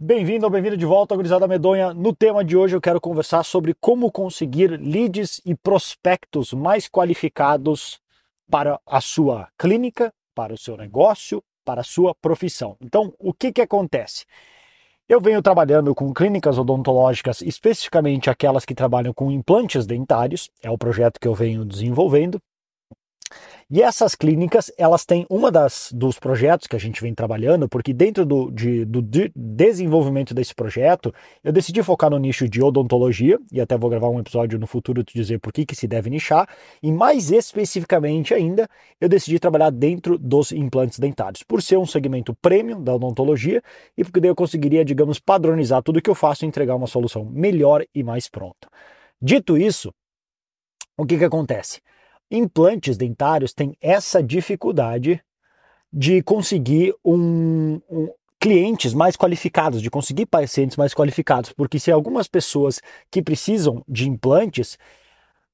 Bem-vindo ou bem-vindo de volta, Gurizada Medonha. No tema de hoje eu quero conversar sobre como conseguir leads e prospectos mais qualificados para a sua clínica, para o seu negócio, para a sua profissão. Então, o que que acontece? Eu venho trabalhando com clínicas odontológicas, especificamente aquelas que trabalham com implantes dentários, é o projeto que eu venho desenvolvendo, e essas clínicas, elas têm uma das dos projetos que a gente vem trabalhando, porque dentro do, de, do de desenvolvimento desse projeto, eu decidi focar no nicho de odontologia, e até vou gravar um episódio no futuro te dizer por que, que se deve nichar, e mais especificamente ainda, eu decidi trabalhar dentro dos implantes dentários, por ser um segmento premium da odontologia, e porque daí eu conseguiria, digamos, padronizar tudo que eu faço e entregar uma solução melhor e mais pronta. Dito isso, o que, que acontece? Implantes dentários têm essa dificuldade de conseguir um, um, clientes mais qualificados, de conseguir pacientes mais qualificados, porque se algumas pessoas que precisam de implantes,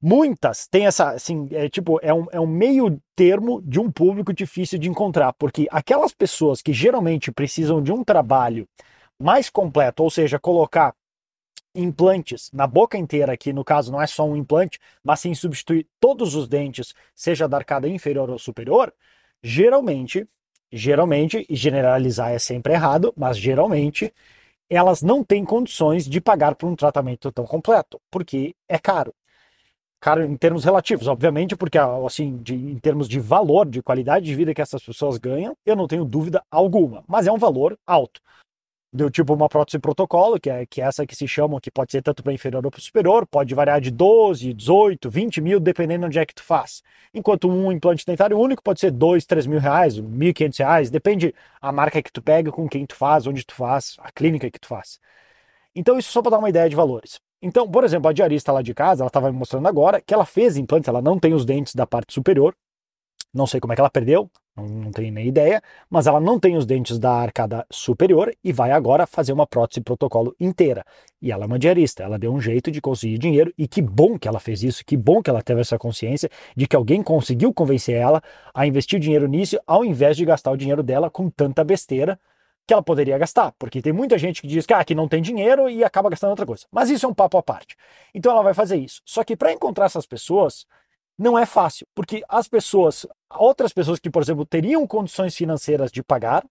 muitas têm essa, assim, é tipo, é um, é um meio termo de um público difícil de encontrar, porque aquelas pessoas que geralmente precisam de um trabalho mais completo, ou seja, colocar implantes na boca inteira, que no caso não é só um implante, mas sim substituir todos os dentes, seja da arcada inferior ou superior, geralmente, geralmente, e generalizar é sempre errado, mas geralmente, elas não têm condições de pagar por um tratamento tão completo, porque é caro. Caro em termos relativos, obviamente, porque assim, de, em termos de valor, de qualidade de vida que essas pessoas ganham, eu não tenho dúvida alguma, mas é um valor alto do tipo uma prótese protocolo, que é, que é essa que se chama, que pode ser tanto para inferior ou para superior, pode variar de 12, 18, 20 mil, dependendo onde é que tu faz. Enquanto um implante dentário único pode ser 2, 3 mil reais, 1.500 reais, depende a marca que tu pega, com quem tu faz, onde tu faz, a clínica que tu faz. Então isso só para dar uma ideia de valores. Então, por exemplo, a diarista lá de casa, ela estava me mostrando agora que ela fez implantes, ela não tem os dentes da parte superior, não sei como é que ela perdeu, não, não tenho nem ideia, mas ela não tem os dentes da arcada superior e vai agora fazer uma prótese protocolo inteira. E ela é uma diarista, ela deu um jeito de conseguir dinheiro e que bom que ela fez isso, que bom que ela teve essa consciência de que alguém conseguiu convencer ela a investir dinheiro nisso ao invés de gastar o dinheiro dela com tanta besteira que ela poderia gastar, porque tem muita gente que diz que, ah, que não tem dinheiro e acaba gastando outra coisa. Mas isso é um papo à parte. Então ela vai fazer isso. Só que para encontrar essas pessoas, não é fácil, porque as pessoas, outras pessoas que, por exemplo, teriam condições financeiras de pagar,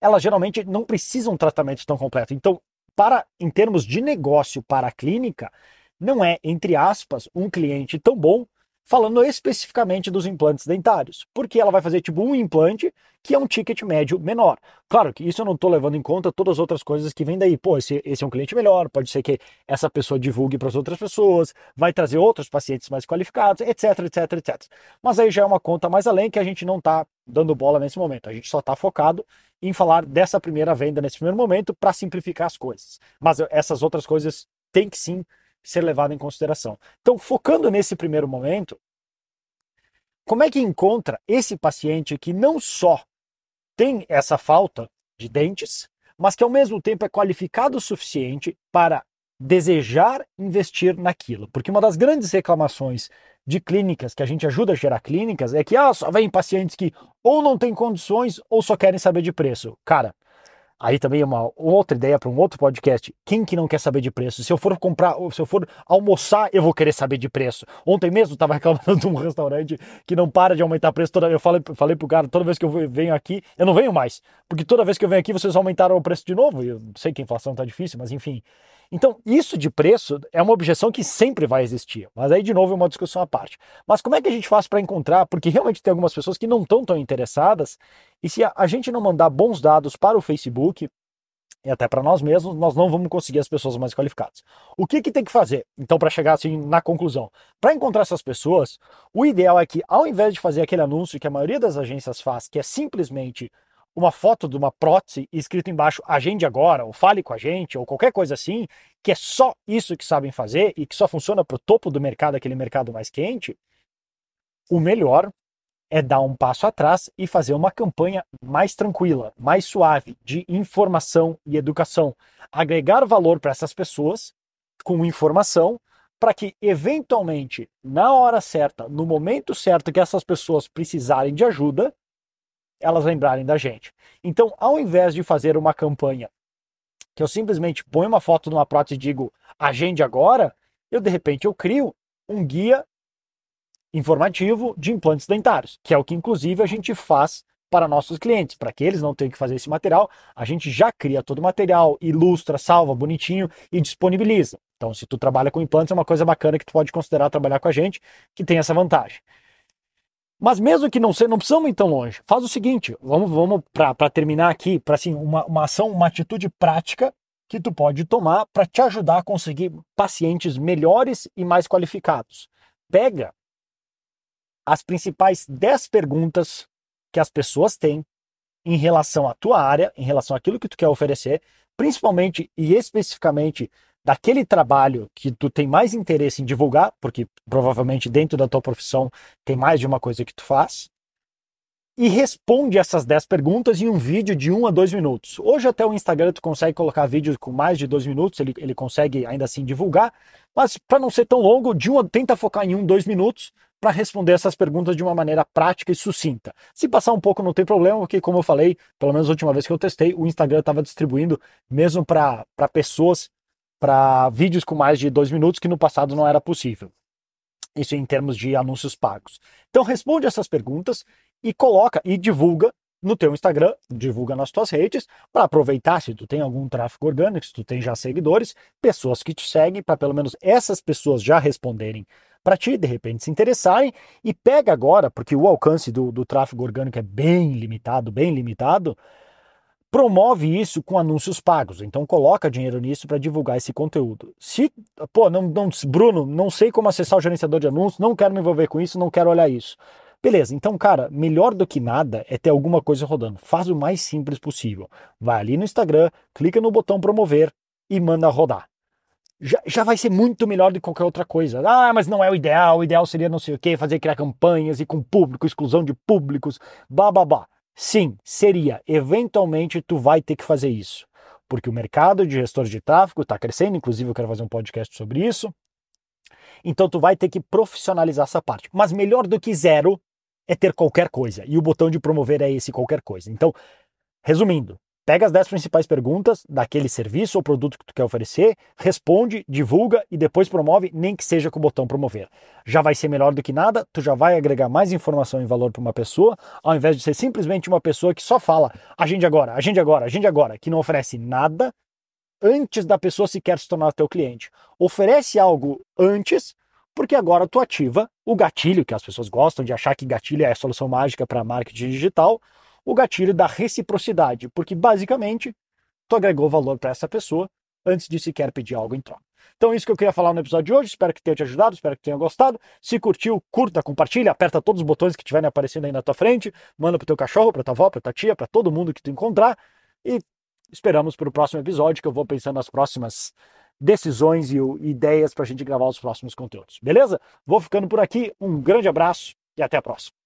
elas geralmente não precisam um tratamento tão completo. Então, para em termos de negócio para a clínica, não é, entre aspas, um cliente tão bom falando especificamente dos implantes dentários, porque ela vai fazer tipo um implante que é um ticket médio menor. Claro que isso eu não estou levando em conta todas as outras coisas que vêm daí. Pô, esse, esse é um cliente melhor, pode ser que essa pessoa divulgue para as outras pessoas, vai trazer outros pacientes mais qualificados, etc, etc, etc. Mas aí já é uma conta mais além que a gente não está dando bola nesse momento. A gente só está focado em falar dessa primeira venda nesse primeiro momento para simplificar as coisas. Mas essas outras coisas têm que sim ser levado em consideração. Então, focando nesse primeiro momento, como é que encontra esse paciente que não só tem essa falta de dentes, mas que ao mesmo tempo é qualificado o suficiente para desejar investir naquilo? Porque uma das grandes reclamações de clínicas que a gente ajuda a gerar clínicas é que ah, só vem pacientes que ou não têm condições ou só querem saber de preço. Cara, Aí também é uma outra ideia para um outro podcast. Quem que não quer saber de preço? Se eu for comprar, se eu for almoçar, eu vou querer saber de preço. Ontem mesmo estava reclamando de um restaurante que não para de aumentar preço toda Eu falei, falei pro cara, toda vez que eu venho aqui, eu não venho mais. Porque toda vez que eu venho aqui, vocês aumentaram o preço de novo. Eu sei que a inflação tá difícil, mas enfim. Então, isso de preço é uma objeção que sempre vai existir. Mas aí, de novo, é uma discussão à parte. Mas como é que a gente faz para encontrar? Porque realmente tem algumas pessoas que não estão tão interessadas. E se a gente não mandar bons dados para o Facebook, e até para nós mesmos, nós não vamos conseguir as pessoas mais qualificadas. O que, que tem que fazer, então, para chegar assim na conclusão? Para encontrar essas pessoas, o ideal é que, ao invés de fazer aquele anúncio que a maioria das agências faz, que é simplesmente uma foto de uma prótese escrito embaixo agende agora, ou fale com a gente, ou qualquer coisa assim, que é só isso que sabem fazer e que só funciona para o topo do mercado, aquele mercado mais quente, o melhor é dar um passo atrás e fazer uma campanha mais tranquila, mais suave, de informação e educação. Agregar valor para essas pessoas com informação para que, eventualmente, na hora certa, no momento certo que essas pessoas precisarem de ajuda, elas lembrarem da gente. Então, ao invés de fazer uma campanha que eu simplesmente ponho uma foto numa prótese e digo agende agora, eu de repente eu crio um guia informativo de implantes dentários, que é o que inclusive a gente faz para nossos clientes, para que eles não tenham que fazer esse material, a gente já cria todo o material, ilustra, salva bonitinho e disponibiliza. Então, se tu trabalha com implantes, é uma coisa bacana que tu pode considerar trabalhar com a gente, que tem essa vantagem. Mas mesmo que não seja, não precisamos ir tão longe. Faz o seguinte, vamos, vamos para terminar aqui, para assim, uma, uma ação, uma atitude prática que tu pode tomar para te ajudar a conseguir pacientes melhores e mais qualificados. Pega as principais 10 perguntas que as pessoas têm em relação à tua área, em relação àquilo que tu quer oferecer, principalmente e especificamente daquele trabalho que tu tem mais interesse em divulgar, porque provavelmente dentro da tua profissão tem mais de uma coisa que tu faz, e responde essas 10 perguntas em um vídeo de 1 a 2 minutos. Hoje até o Instagram tu consegue colocar vídeos com mais de 2 minutos, ele, ele consegue ainda assim divulgar, mas para não ser tão longo, de um, tenta focar em 1, 2 minutos para responder essas perguntas de uma maneira prática e sucinta. Se passar um pouco não tem problema, porque como eu falei, pelo menos a última vez que eu testei, o Instagram estava distribuindo mesmo para pessoas para vídeos com mais de dois minutos, que no passado não era possível. Isso em termos de anúncios pagos. Então responde essas perguntas e coloca e divulga no teu Instagram, divulga nas tuas redes, para aproveitar se tu tem algum tráfego orgânico, se tu tem já seguidores, pessoas que te seguem, para pelo menos essas pessoas já responderem para ti, de repente se interessarem, e pega agora, porque o alcance do, do tráfego orgânico é bem limitado, bem limitado, promove isso com anúncios pagos. Então coloca dinheiro nisso para divulgar esse conteúdo. Se, pô, não, não, Bruno, não sei como acessar o gerenciador de anúncios, não quero me envolver com isso, não quero olhar isso. Beleza, então, cara, melhor do que nada é ter alguma coisa rodando. Faz o mais simples possível. Vai ali no Instagram, clica no botão promover e manda rodar. Já, já vai ser muito melhor do que qualquer outra coisa. Ah, mas não é o ideal. O ideal seria não sei o que, fazer criar campanhas e com público, exclusão de públicos, babá. Sim, seria. Eventualmente tu vai ter que fazer isso. Porque o mercado de gestores de tráfego está crescendo, inclusive eu quero fazer um podcast sobre isso. Então tu vai ter que profissionalizar essa parte. Mas melhor do que zero é ter qualquer coisa. E o botão de promover é esse qualquer coisa. Então, resumindo, Pega as 10 principais perguntas daquele serviço ou produto que tu quer oferecer, responde, divulga e depois promove, nem que seja com o botão promover. Já vai ser melhor do que nada, tu já vai agregar mais informação e valor para uma pessoa, ao invés de ser simplesmente uma pessoa que só fala agende agora, agende agora, agende agora, que não oferece nada antes da pessoa sequer se tornar teu cliente. Oferece algo antes, porque agora tu ativa o gatilho, que as pessoas gostam de achar que gatilho é a solução mágica para marketing digital o gatilho da reciprocidade, porque basicamente tu agregou valor para essa pessoa antes de sequer pedir algo em troca. Então, isso que eu queria falar no episódio de hoje. Espero que tenha te ajudado, espero que tenha gostado. Se curtiu, curta, compartilha, aperta todos os botões que estiverem aparecendo aí na tua frente, manda pro teu cachorro, pra tua avó, pra tua tia, para todo mundo que tu encontrar. E esperamos para o próximo episódio, que eu vou pensando nas próximas decisões e ideias para a gente gravar os próximos conteúdos. Beleza? Vou ficando por aqui. Um grande abraço e até a próxima.